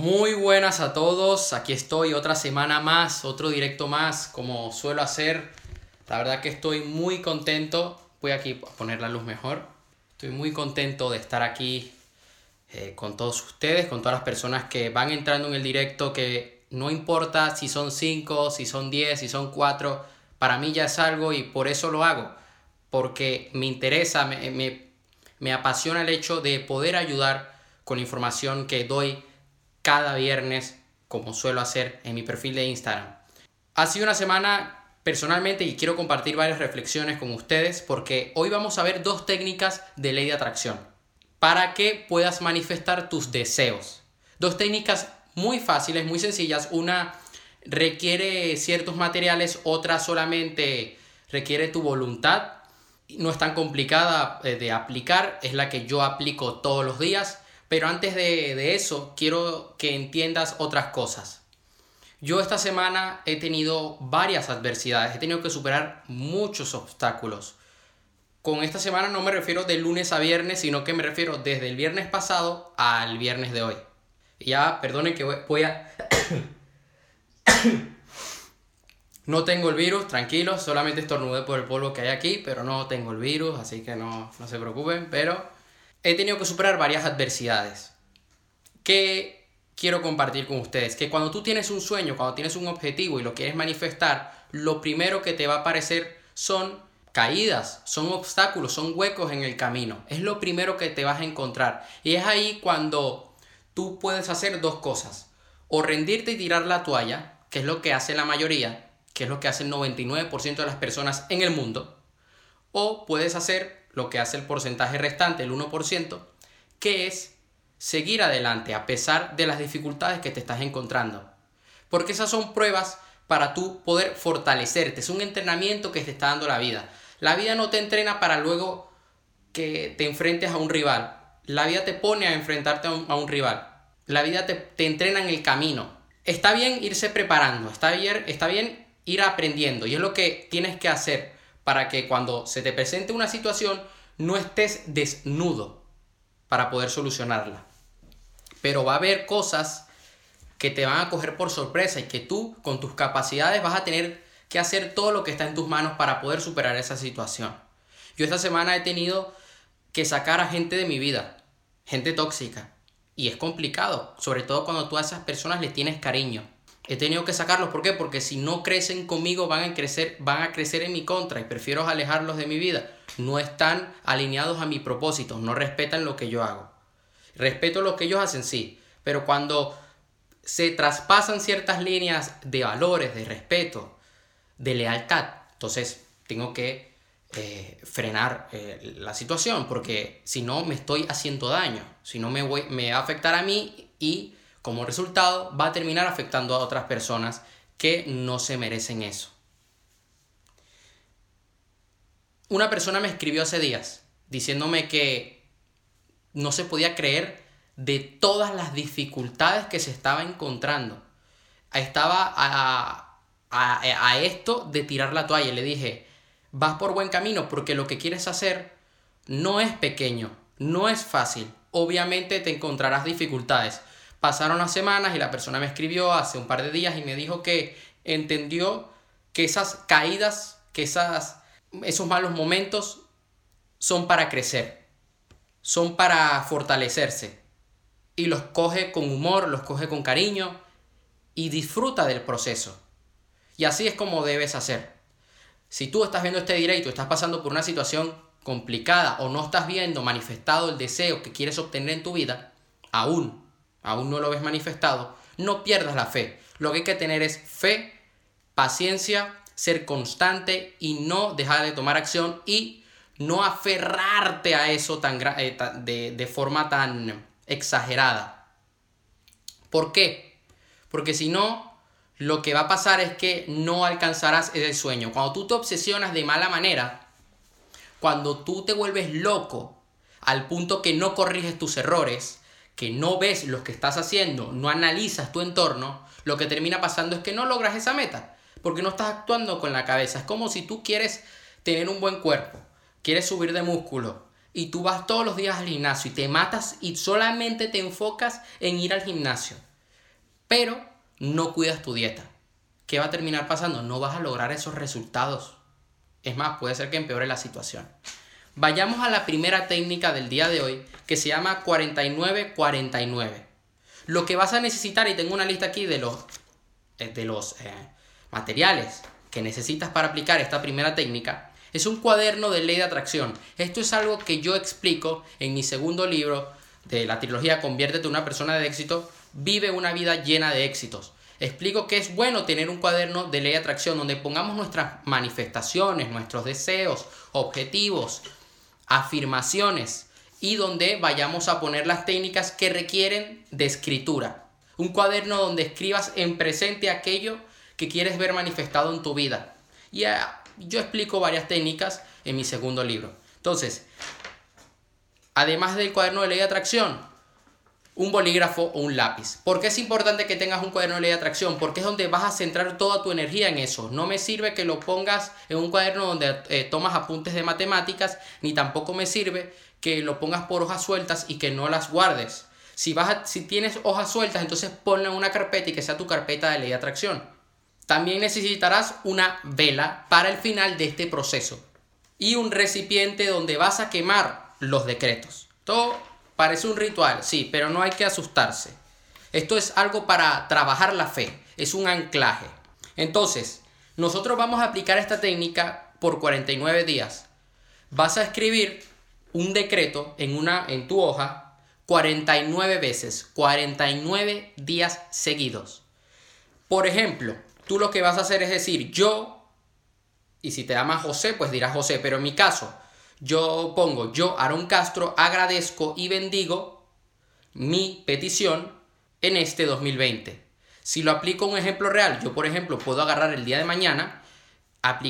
Muy buenas a todos, aquí estoy otra semana más, otro directo más, como suelo hacer. La verdad que estoy muy contento, voy aquí a poner la luz mejor. Estoy muy contento de estar aquí eh, con todos ustedes, con todas las personas que van entrando en el directo, que no importa si son 5, si son 10, si son 4, para mí ya es algo y por eso lo hago, porque me interesa, me, me, me apasiona el hecho de poder ayudar con información que doy cada viernes, como suelo hacer en mi perfil de Instagram. Ha sido una semana personalmente y quiero compartir varias reflexiones con ustedes porque hoy vamos a ver dos técnicas de ley de atracción para que puedas manifestar tus deseos. Dos técnicas muy fáciles, muy sencillas. Una requiere ciertos materiales, otra solamente requiere tu voluntad. No es tan complicada eh, de aplicar, es la que yo aplico todos los días pero antes de, eso, quiero que entiendas otras cosas. Yo esta semana he tenido varias adversidades, he tenido que superar muchos obstáculos. Con esta semana no me refiero de lunes a viernes, sino que me refiero desde el viernes pasado al viernes de hoy. Ya, perdonen que voy a... no tengo el virus, tranquilos, solamente estornudé por el polvo que hay aquí, pero no tengo el virus, así que no, no se preocupen, pero he tenido que superar varias adversidades. Que quiero compartir con ustedes? Que cuando tú tienes un sueño, cuando tienes un objetivo y lo quieres manifestar, lo primero que te va a aparecer son caídas, son obstáculos, son huecos en el camino. Es lo primero que te vas a encontrar. Y es ahí cuando tú puedes hacer dos cosas. O rendirte y tirar la toalla, que es lo que hace la mayoría, que es lo que hace el 99% de las personas en el mundo. O puedes hacer lo que hace el porcentaje restante, el 1%, que es seguir adelante a pesar de las dificultades que te estás encontrando. Porque esas son pruebas para tú poder fortalecerte. Es un entrenamiento que te está dando la vida. La vida no te entrena para luego que te enfrentes a un rival. La vida te pone a enfrentarte a un, rival. La vida te, te, entrena en el camino. Está bien irse preparando, está bien, está bien ir aprendiendo y es lo que tienes que hacer para que cuando se te presente una situación no estés desnudo para poder solucionarla. Pero va a haber cosas que te van a coger por sorpresa y que tú con tus capacidades vas a tener que hacer todo lo que está en tus manos para poder superar esa situación. Yo esta semana he tenido que sacar a gente de mi vida, gente tóxica. Y es complicado, sobre todo cuando tú a esas personas les tienes cariño. He tenido que sacarlos, ¿por qué? Porque si no crecen conmigo van a crecer, van a crecer en mi contra y prefiero alejarlos de mi vida. No están alineados a mi propósito, no respetan lo que yo hago. Respeto lo que ellos hacen, sí, pero cuando se traspasan ciertas líneas de valores, de respeto, de lealtad, entonces tengo que eh, frenar eh, la situación, porque si no me estoy haciendo daño, si no me, voy, me va a afectar a mí y como resultado va a terminar afectando a otras personas que no se merecen eso. Una persona me escribió hace días diciéndome que no se podía creer de todas las dificultades que se estaba encontrando. Estaba a, a, esto de tirar la toalla. Le dije, vas por buen camino porque lo que quieres hacer no es pequeño, no es fácil. Obviamente te encontrarás dificultades, Pasaron las semanas y la persona me escribió hace un par de días y me dijo que entendió que esas caídas, que esas, esos malos momentos son para crecer, son para fortalecerse. Y los coge con humor, los coge con cariño y disfruta del proceso. Y así es como debes hacer. Si tú estás viendo este directo, estás pasando por una situación complicada o no estás viendo manifestado el deseo que quieres obtener en tu vida, aún aún no lo ves manifestado, no pierdas la fe. Lo que hay que tener es fe, paciencia, ser constante y no dejar de tomar acción y no aferrarte a eso tan, eh, de, de forma tan exagerada. ¿Por qué? Porque si no, lo que va a pasar es que no alcanzarás ese sueño. Cuando tú te obsesionas de mala manera, cuando tú te vuelves loco al punto que no corriges tus errores, que no ves lo que estás haciendo, no analizas tu entorno, lo que termina pasando es que no logras esa meta, porque no estás actuando con la cabeza. Es como si tú quieres tener un buen cuerpo, quieres subir de músculo, y tú vas todos los días al gimnasio y te matas y solamente te enfocas en ir al gimnasio. pero no cuidas tu dieta. ¿Qué va a terminar pasando? No vas a lograr esos resultados. Es más, puede ser que empeore la situación. Vayamos a la primera técnica del día de hoy, que se llama 49-49. Lo que vas a necesitar, y tengo una lista aquí de los, eh, de los eh, materiales que necesitas para aplicar esta primera técnica, es un cuaderno de ley de atracción. Esto es algo que yo explico en mi segundo libro de la trilogía Conviértete en una persona de éxito, vive una vida llena de éxitos. Explico que es bueno tener un cuaderno de ley de atracción donde pongamos nuestras manifestaciones, nuestros deseos, objetivos, afirmaciones y donde vayamos a poner las técnicas que requieren de escritura. Un cuaderno donde escribas en presente aquello que quieres ver manifestado en tu vida. Y ah, yo explico varias técnicas en mi segundo libro. Entonces, además del cuaderno de ley de atracción, un bolígrafo o un lápiz. ¿Por qué es importante que tengas un cuaderno de ley de atracción? Porque es donde vas a centrar toda tu energía en eso. No me sirve que lo pongas en un cuaderno donde eh, tomas apuntes de matemáticas, ni tampoco me sirve que lo pongas por hojas sueltas y que no las guardes. Si, vas si tienes hojas sueltas, entonces ponla en una carpeta y que sea tu carpeta de ley de atracción. También necesitarás una vela para el final de este proceso y un recipiente donde vas a quemar los decretos. Todo Parece un ritual, sí, pero no hay que asustarse. Esto es algo para trabajar la fe, es un anclaje. Entonces, nosotros vamos a aplicar esta técnica por 49 días. Vas a escribir un decreto en, una, en tu hoja 49 veces, 49 días seguidos. Por ejemplo, tú lo que vas a hacer es decir, yo, y si te llamas José, pues dirás José, pero en mi caso, yo pongo, yo, Aaron Castro, agradezco y bendigo mi petición en este 2020. Si lo aplico a un ejemplo real, yo por ejemplo puedo agarrar el día de mañana,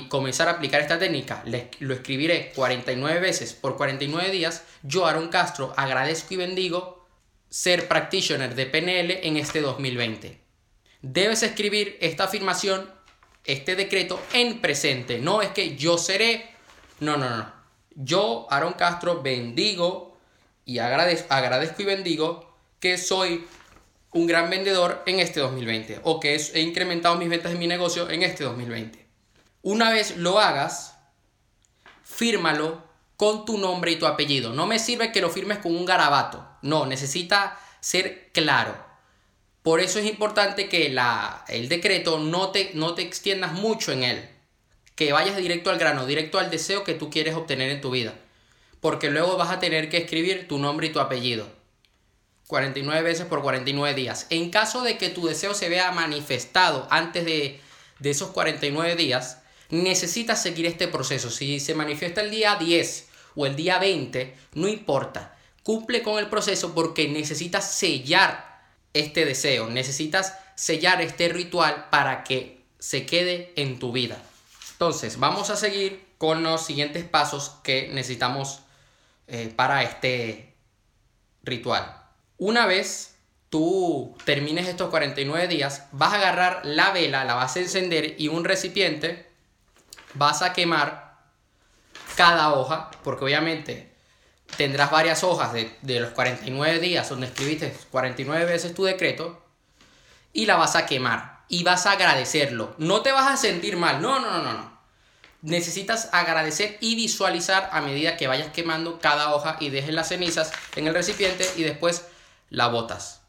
comenzar a aplicar esta técnica, lo escribiré 49 veces por 49 días, yo Aaron Castro agradezco y bendigo ser practitioner de PNL en este 2020. Debes escribir esta afirmación, este decreto en presente, no es que yo seré, no, no, no. Yo, Aaron Castro, bendigo y agradezco, y bendigo que soy un gran vendedor en este 2020 o que he incrementado mis ventas en mi negocio en este 2020. Una vez lo hagas, fírmalo con tu nombre y tu apellido. No me sirve que lo firmes con un garabato. No, necesita ser claro. Por eso es importante que el decreto no te, no te extiendas mucho en él que vayas directo al grano, directo al deseo que tú quieres obtener en tu vida. Porque luego vas a tener que escribir tu nombre y tu apellido. 49 veces por 49 días. En caso de que tu deseo se vea manifestado antes de, de esos 49 días, necesitas seguir este proceso. Si se manifiesta el día 10 o el día 20, no importa. Cumple con el proceso porque necesitas sellar este deseo. Necesitas sellar este ritual para que se quede en tu vida. Entonces, vamos a seguir con los siguientes pasos que necesitamos eh, para este ritual. Una vez tú termines estos 49 días, vas a agarrar la vela, la vas a encender y un recipiente, vas a quemar cada hoja, porque obviamente tendrás varias hojas de, de los 49 días donde escribiste 49 veces tu decreto, y la vas a quemar y vas a agradecerlo. No te vas a sentir mal, no, no, no, no. Necesitas agradecer y visualizar a medida que vayas quemando cada hoja y dejes las cenizas en el recipiente y después la botas.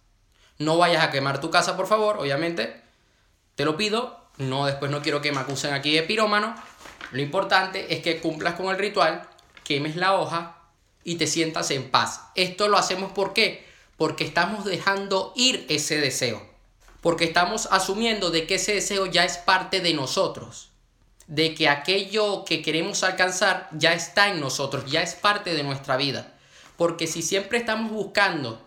No vayas a quemar tu casa, por favor, obviamente. Te lo pido. No, después no quiero que me acusen aquí de pirómano. Lo importante es que cumplas con el ritual, quemes la hoja y te sientas en paz. Esto lo hacemos ¿por qué? Porque estamos dejando ir ese deseo porque estamos asumiendo de que ese deseo ya es parte de nosotros, de que aquello que queremos alcanzar ya está en nosotros, ya es parte de nuestra vida. Porque si siempre estamos buscando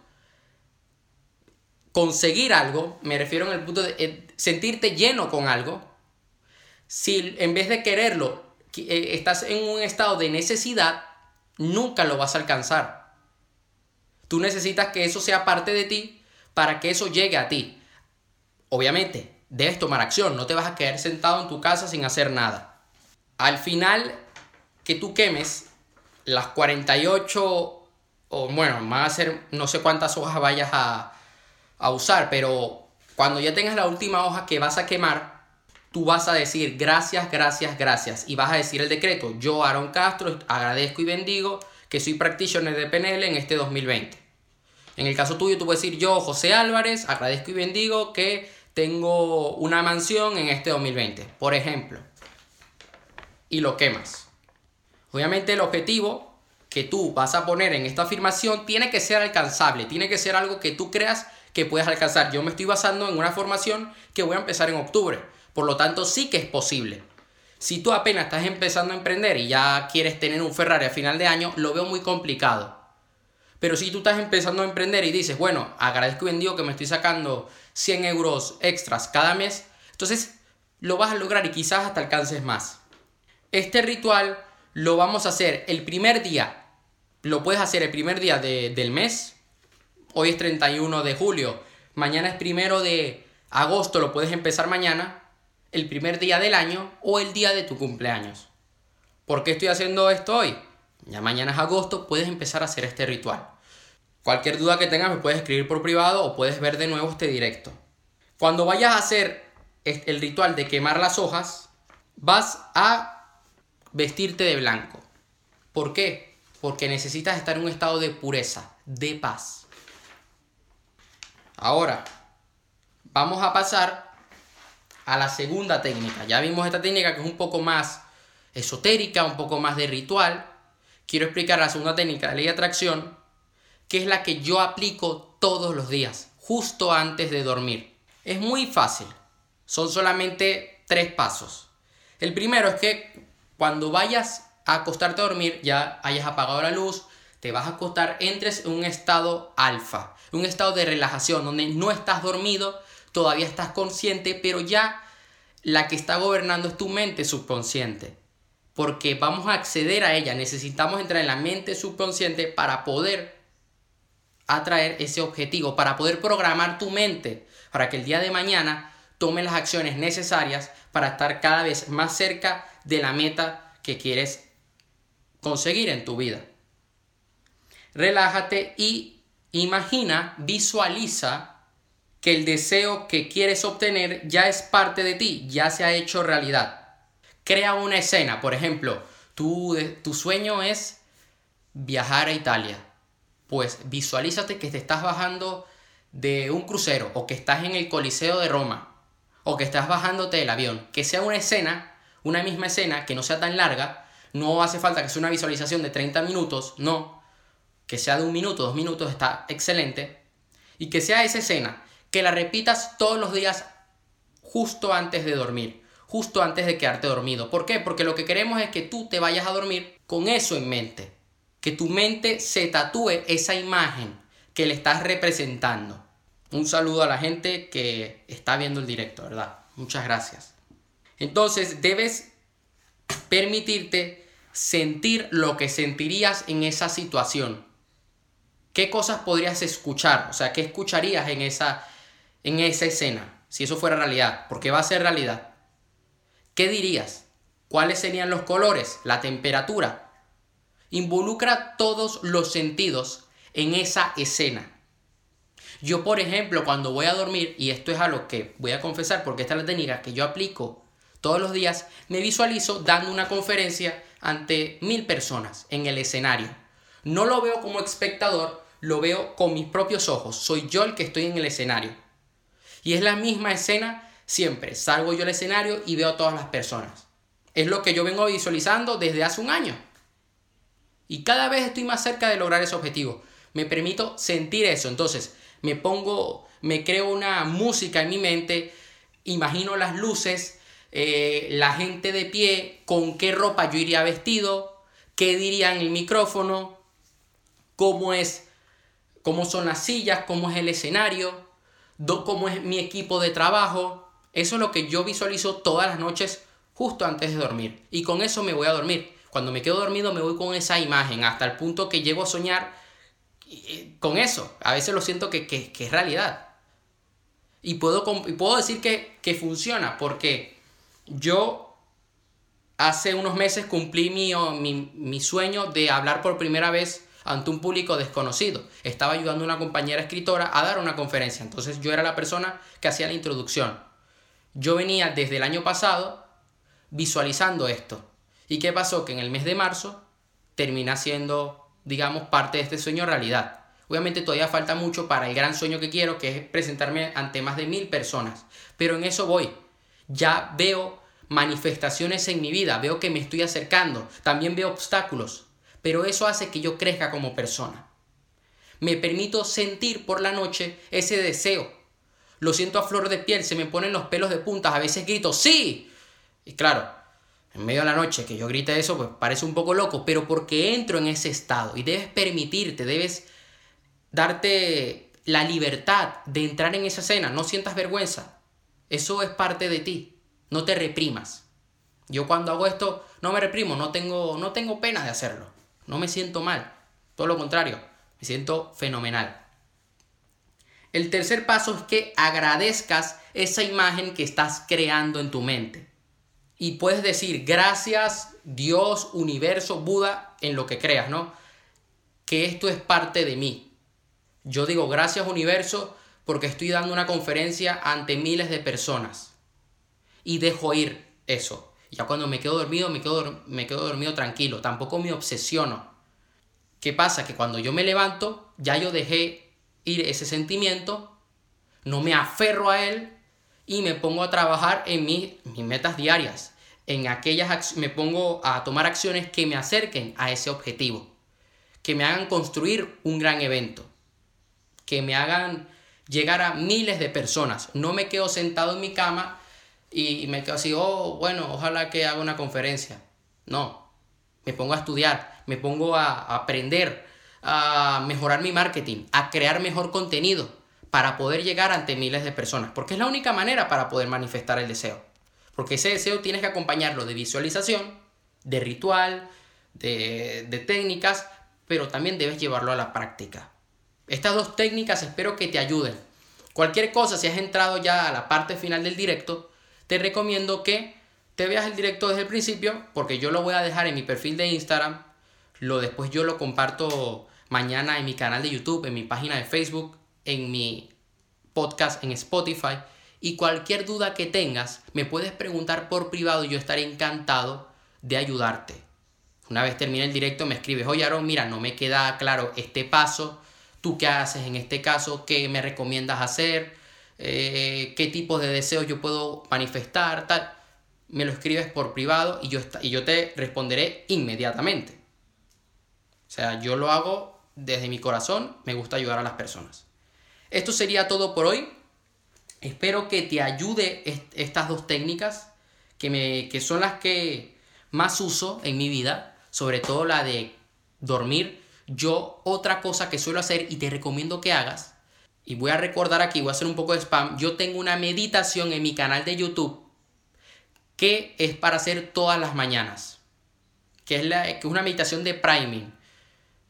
conseguir algo, me refiero en el punto de eh, sentirte lleno con algo, si en vez de quererlo eh, estás en un estado de necesidad, nunca lo vas a alcanzar. Tú necesitas que eso sea parte de ti para que eso llegue a ti. Obviamente, debes tomar acción, no te vas a quedar sentado en tu casa sin hacer nada. Al final que tú quemes las 48 o bueno, van a ser no sé cuántas hojas vayas a, a usar, pero cuando ya tengas la última hoja que vas a quemar, tú vas a decir gracias, gracias, gracias. Y vas a decir el decreto. Yo, Aaron Castro, agradezco y bendigo que soy practitioner de PNL en este 2020. En el caso tuyo, tú puedes decir yo, José Álvarez, agradezco y bendigo que tengo una mansión en este 2020, por ejemplo. Y lo quemas. Obviamente el objetivo que tú vas a poner en esta afirmación tiene que ser alcanzable, tiene que ser algo que tú creas que puedes alcanzar. Yo me estoy basando en una formación que voy a empezar en octubre. Por lo tanto, sí que es posible. Si tú apenas estás empezando a emprender y ya quieres tener un Ferrari a final de año, lo veo muy complicado. Pero si tú estás empezando a emprender y dices, bueno, agradezco y bendigo que me estoy sacando 100 euros extras cada mes, entonces lo vas a lograr y quizás hasta alcances más. Este ritual lo vamos a hacer el primer día. Lo puedes hacer el primer día del mes. Hoy es 31 de julio. Mañana es primero de agosto. Lo puedes empezar mañana. El primer día del año o el día de tu cumpleaños. ¿Por qué estoy haciendo esto hoy? Ya mañana es agosto. Puedes empezar a hacer este ritual. Cualquier duda que tengas me puedes escribir por privado o puedes ver de nuevo este directo. Cuando vayas a hacer el ritual de quemar las hojas, vas a vestirte de blanco. ¿Por qué? Porque necesitas estar en un estado de pureza, de paz. Ahora, vamos a pasar a la segunda técnica. Ya vimos esta técnica que es un poco más esotérica, un poco más de ritual. Quiero explicar la segunda técnica, la ley de atracción, que es la que yo aplico todos los días, justo antes de dormir. Es muy fácil, son solamente tres pasos. El primero es que cuando vayas a acostarte a dormir, ya hayas apagado la luz, te vas a acostar, entres en un estado alfa, un estado de relajación, donde no estás dormido, todavía estás consciente, pero ya la que está gobernando es tu mente subconsciente. Porque vamos a acceder a ella, necesitamos entrar en la mente subconsciente para poder atraer ese objetivo, para poder programar tu mente para que el día de mañana tome las acciones necesarias para estar cada vez más cerca de la meta que quieres conseguir en tu vida. Relájate y imagina, visualiza que el deseo que quieres obtener ya es parte de ti, ya se ha hecho realidad. Crea una escena, por ejemplo, tu, tu sueño es viajar a Italia pues visualízate que te estás bajando de un crucero o que estás en el Coliseo de Roma o que estás bajándote del avión. Que sea una escena, una misma escena, que no sea tan larga. No hace falta que sea una visualización de 30 minutos, no. Que sea de un minuto, dos minutos, está excelente. Y que sea esa escena, que la repitas todos los días justo antes de dormir, justo antes de quedarte dormido. ¿Por qué? Porque lo que queremos es que tú te vayas a dormir con eso en mente que tu mente se tatúe esa imagen que le estás representando. Un saludo a la gente que está viendo el directo, ¿verdad? Muchas gracias. Entonces debes permitirte sentir lo que sentirías en esa situación. ¿Qué cosas podrías escuchar? O sea, ¿qué escucharías en esa, en esa escena? Si eso fuera realidad, porque va a ser realidad. ¿Qué dirías? ¿Cuáles serían los colores? La temperatura. Involucra todos los sentidos en esa escena. Yo, por ejemplo, cuando voy a dormir, y esto es a lo que voy a confesar porque esta es la técnica que yo aplico todos los días, me visualizo dando una conferencia ante mil personas en el escenario. No lo veo como espectador, lo veo con mis propios ojos. Soy yo el que estoy en el escenario. Y es la misma escena siempre. Salgo yo al escenario y veo a todas las personas. Es lo que yo vengo visualizando desde hace un año. Y cada vez estoy más cerca de lograr ese objetivo. Me permito sentir eso. Entonces, me pongo, me creo una música en mi mente, imagino las luces, eh, la gente de pie, con qué ropa yo iría vestido, qué diría en el micrófono, cómo es, cómo son las sillas, cómo es el escenario, cómo es mi equipo de trabajo. Eso es lo que yo visualizo todas las noches justo antes de dormir. Y con eso me voy a dormir. Cuando me quedo dormido me voy con esa imagen hasta el punto que llego a soñar eh, con eso. A veces lo siento que, es realidad. Y puedo, puedo decir que, que funciona porque yo hace unos meses cumplí mi, mi, mi, sueño de hablar por primera vez ante un público desconocido. Estaba ayudando a una compañera escritora a dar una conferencia. Entonces yo era la persona que hacía la introducción. Yo venía desde el año pasado visualizando esto. ¿Y qué pasó? Que en el mes de marzo termina siendo, digamos, parte de este sueño realidad. Obviamente todavía falta mucho para el gran sueño que quiero, que es presentarme ante más de mil personas. Pero en eso voy. Ya veo manifestaciones en mi vida, veo que me estoy acercando, también veo obstáculos, pero eso hace que yo crezca como persona. Me permito sentir por la noche ese deseo. Lo siento a flor de piel, se me ponen los pelos de puntas, a veces grito, sí. Y claro, en medio de la noche que yo grite eso, pues parece un poco loco, pero porque entro en ese estado y debes permitirte, debes darte la libertad de entrar en esa escena, no sientas vergüenza. Eso es parte de ti. No te reprimas. Yo cuando hago esto no me reprimo, no tengo, no tengo pena de hacerlo. No me siento mal. Todo lo contrario, me siento fenomenal. El tercer paso es que agradezcas esa imagen que estás creando en tu mente. Y puedes decir gracias Dios, universo, Buda, en lo que creas, ¿no? Que esto es parte de mí. Yo digo gracias universo porque estoy dando una conferencia ante miles de personas y dejo ir eso. Ya cuando me quedo dormido, me quedo, me quedo dormido tranquilo. Tampoco me obsesiono. ¿Qué pasa? Que cuando yo me levanto, ya yo dejé ir ese sentimiento, no me aferro a él y me pongo a trabajar en mis, mis metas diarias. En aquellas me pongo a tomar acciones que me acerquen a ese objetivo, que me hagan construir un gran evento, que me hagan llegar a miles de personas. No me quedo sentado en mi cama y, me quedo así, oh, bueno, ojalá que haga una conferencia. No, me pongo a estudiar, me pongo a aprender, a mejorar mi marketing, a crear mejor contenido para poder llegar ante miles de personas, porque es la única manera para poder manifestar el deseo. Porque ese deseo tienes que acompañarlo de visualización, de ritual, de, de técnicas, pero también debes llevarlo a la práctica. Estas dos técnicas espero que te ayuden. Cualquier cosa, si has entrado ya a la parte final del directo, te recomiendo que te veas el directo desde el principio, porque yo lo voy a dejar en mi perfil de Instagram, lo después yo lo comparto mañana en mi canal de YouTube, en mi página de Facebook, en mi podcast en Spotify. Y cualquier duda que tengas, me puedes preguntar por privado y yo estaré encantado de ayudarte. Una vez termine el directo, me escribes, oye Aaron, mira, no me queda claro este paso, tú qué haces en este caso, qué me recomiendas hacer, eh, qué tipos de deseos yo puedo manifestar, tal, me lo escribes por privado y yo, y yo te responderé inmediatamente. O sea, yo lo hago desde mi corazón, me gusta ayudar a las personas. Esto sería todo por hoy. Espero que te ayude estas dos técnicas que, me, que son las que más uso en mi vida, sobre todo la de dormir. Yo otra cosa que suelo hacer y te recomiendo que hagas y voy a recordar aquí, voy a hacer un poco de spam, yo tengo una meditación en mi canal de YouTube que es para hacer todas las mañanas, que es, la, que es una meditación de priming,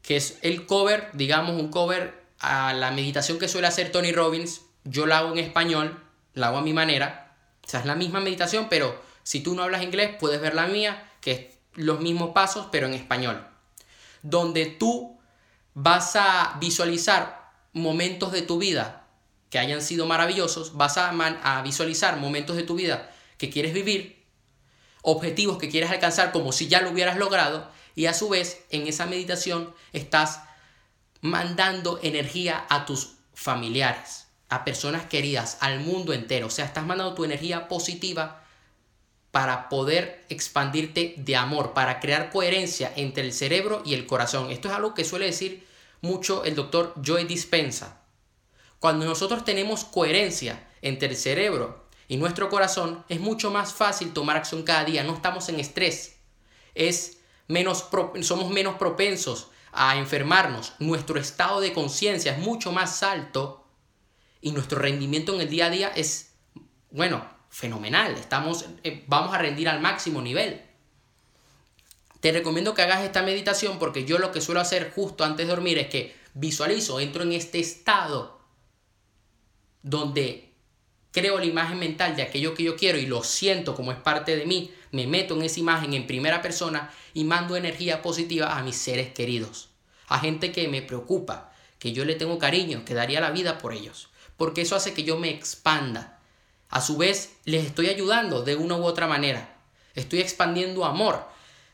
que es el cover, digamos un cover a la meditación que suele hacer Tony Robbins, yo la hago en español, la hago a mi manera, o sea, es la misma meditación, pero si tú no hablas inglés, puedes ver la mía, que es los mismos pasos, pero en español, donde tú vas a visualizar momentos de tu vida que hayan sido maravillosos, vas a, a visualizar momentos de tu vida que quieres vivir, objetivos que quieres alcanzar como si ya lo hubieras logrado y a su vez en esa meditación estás mandando energía a tus familiares, a personas queridas, al mundo entero. O sea, estás mandando tu energía positiva para poder expandirte de amor, para crear coherencia entre el cerebro y el corazón. Esto es algo que suele decir mucho el doctor Joe Dispensa. Cuando nosotros tenemos coherencia entre el cerebro y nuestro corazón, es mucho más fácil tomar acción cada día, no estamos en estrés, es menos somos menos propensos a enfermarnos, nuestro estado de conciencia es mucho más alto y nuestro rendimiento en el día a día es, bueno, fenomenal, estamos, eh, vamos a rendir al máximo nivel. Te recomiendo que hagas esta meditación porque yo lo que suelo hacer justo antes de dormir es que visualizo, entro en este estado donde creo la imagen mental de aquello que yo quiero y lo siento como es parte de mí, me meto en esa imagen en primera persona y mando energía positiva a mis seres queridos. a gente que me preocupa, que yo le tengo cariño, que daría la vida por ellos. Porque eso hace que yo me expanda. A su vez, les estoy ayudando de una u otra manera. Estoy expandiendo amor.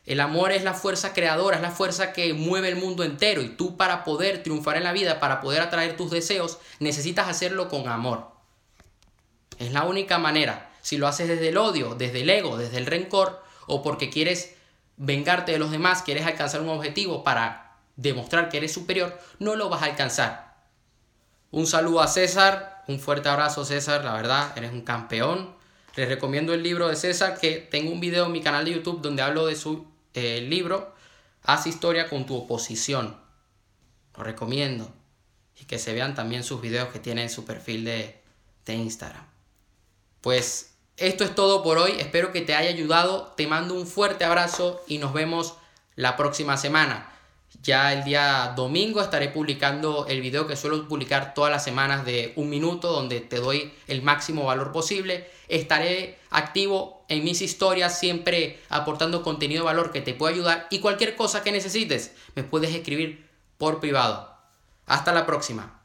El amor es la fuerza creadora, es la fuerza que mueve el mundo entero y tú para poder triunfar en la vida, para poder atraer tus deseos, necesitas hacerlo con amor. Es la única manera. Si lo haces desde el odio, desde el ego, desde el rencor o porque quieres vengarte de los demás, quieres alcanzar un objetivo para demostrar que eres superior, no lo vas a alcanzar. Un saludo a César, un fuerte abrazo César, la verdad, eres un campeón. Les recomiendo el libro de César, que tengo un video en mi canal de YouTube donde hablo de su eh, libro, Haz historia con tu oposición. Lo recomiendo. Y que se vean también sus videos que tiene en su perfil de, de Instagram. Pues esto es todo por hoy. Espero que te haya ayudado. Te mando un fuerte abrazo y nos vemos la próxima semana. Ya el día domingo estaré publicando el video que suelo publicar todas las semanas de un minuto donde te doy el máximo valor posible. Estaré activo en mis historias siempre aportando contenido de valor que te pueda ayudar y cualquier cosa que necesites me puedes escribir por privado. Hasta la próxima.